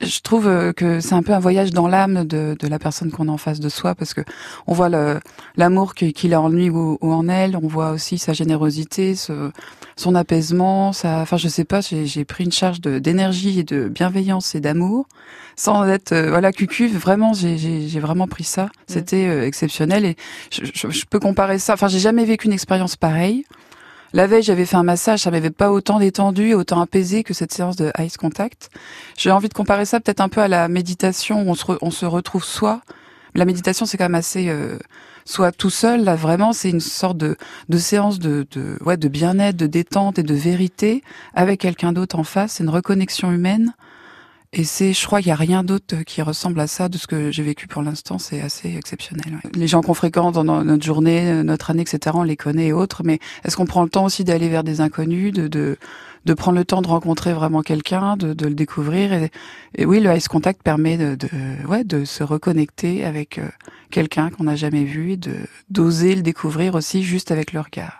je trouve euh, que c'est un peu un voyage dans l'âme de, de, la personne qu'on a en face de soi parce que on voit l'amour qu'il a en lui ou, en elle, on voit aussi sa générosité, ce, son apaisement, ça, enfin je sais pas, j'ai pris une charge d'énergie et de bienveillance et d'amour sans être euh, voilà cucu. Vraiment, j'ai vraiment pris ça. C'était euh, exceptionnel et je, je, je, peux comparer ça. Enfin, j'ai jamais vécu une expérience pareille. La veille, j'avais fait un massage, ça m'avait pas autant détendu autant apaisé que cette séance de ice contact. J'ai envie de comparer ça peut-être un peu à la méditation où on se, on se retrouve soi. La méditation, c'est quand même assez euh, soit tout seul. Là, vraiment, c'est une sorte de, de séance de, de, ouais, de bien-être, de détente et de vérité avec quelqu'un d'autre en face. C'est une reconnexion humaine. Et c'est, je crois, qu'il n'y a rien d'autre qui ressemble à ça de ce que j'ai vécu pour l'instant. C'est assez exceptionnel. Les gens qu'on fréquente dans notre journée, notre année, etc., on les connaît et autres. Mais est-ce qu'on prend le temps aussi d'aller vers des inconnus, de, de, de prendre le temps de rencontrer vraiment quelqu'un, de, de le découvrir et, oui, le ice contact permet de, de, ouais, de se reconnecter avec euh, quelqu'un qu'on n'a jamais vu et de d'oser le découvrir aussi juste avec le regard.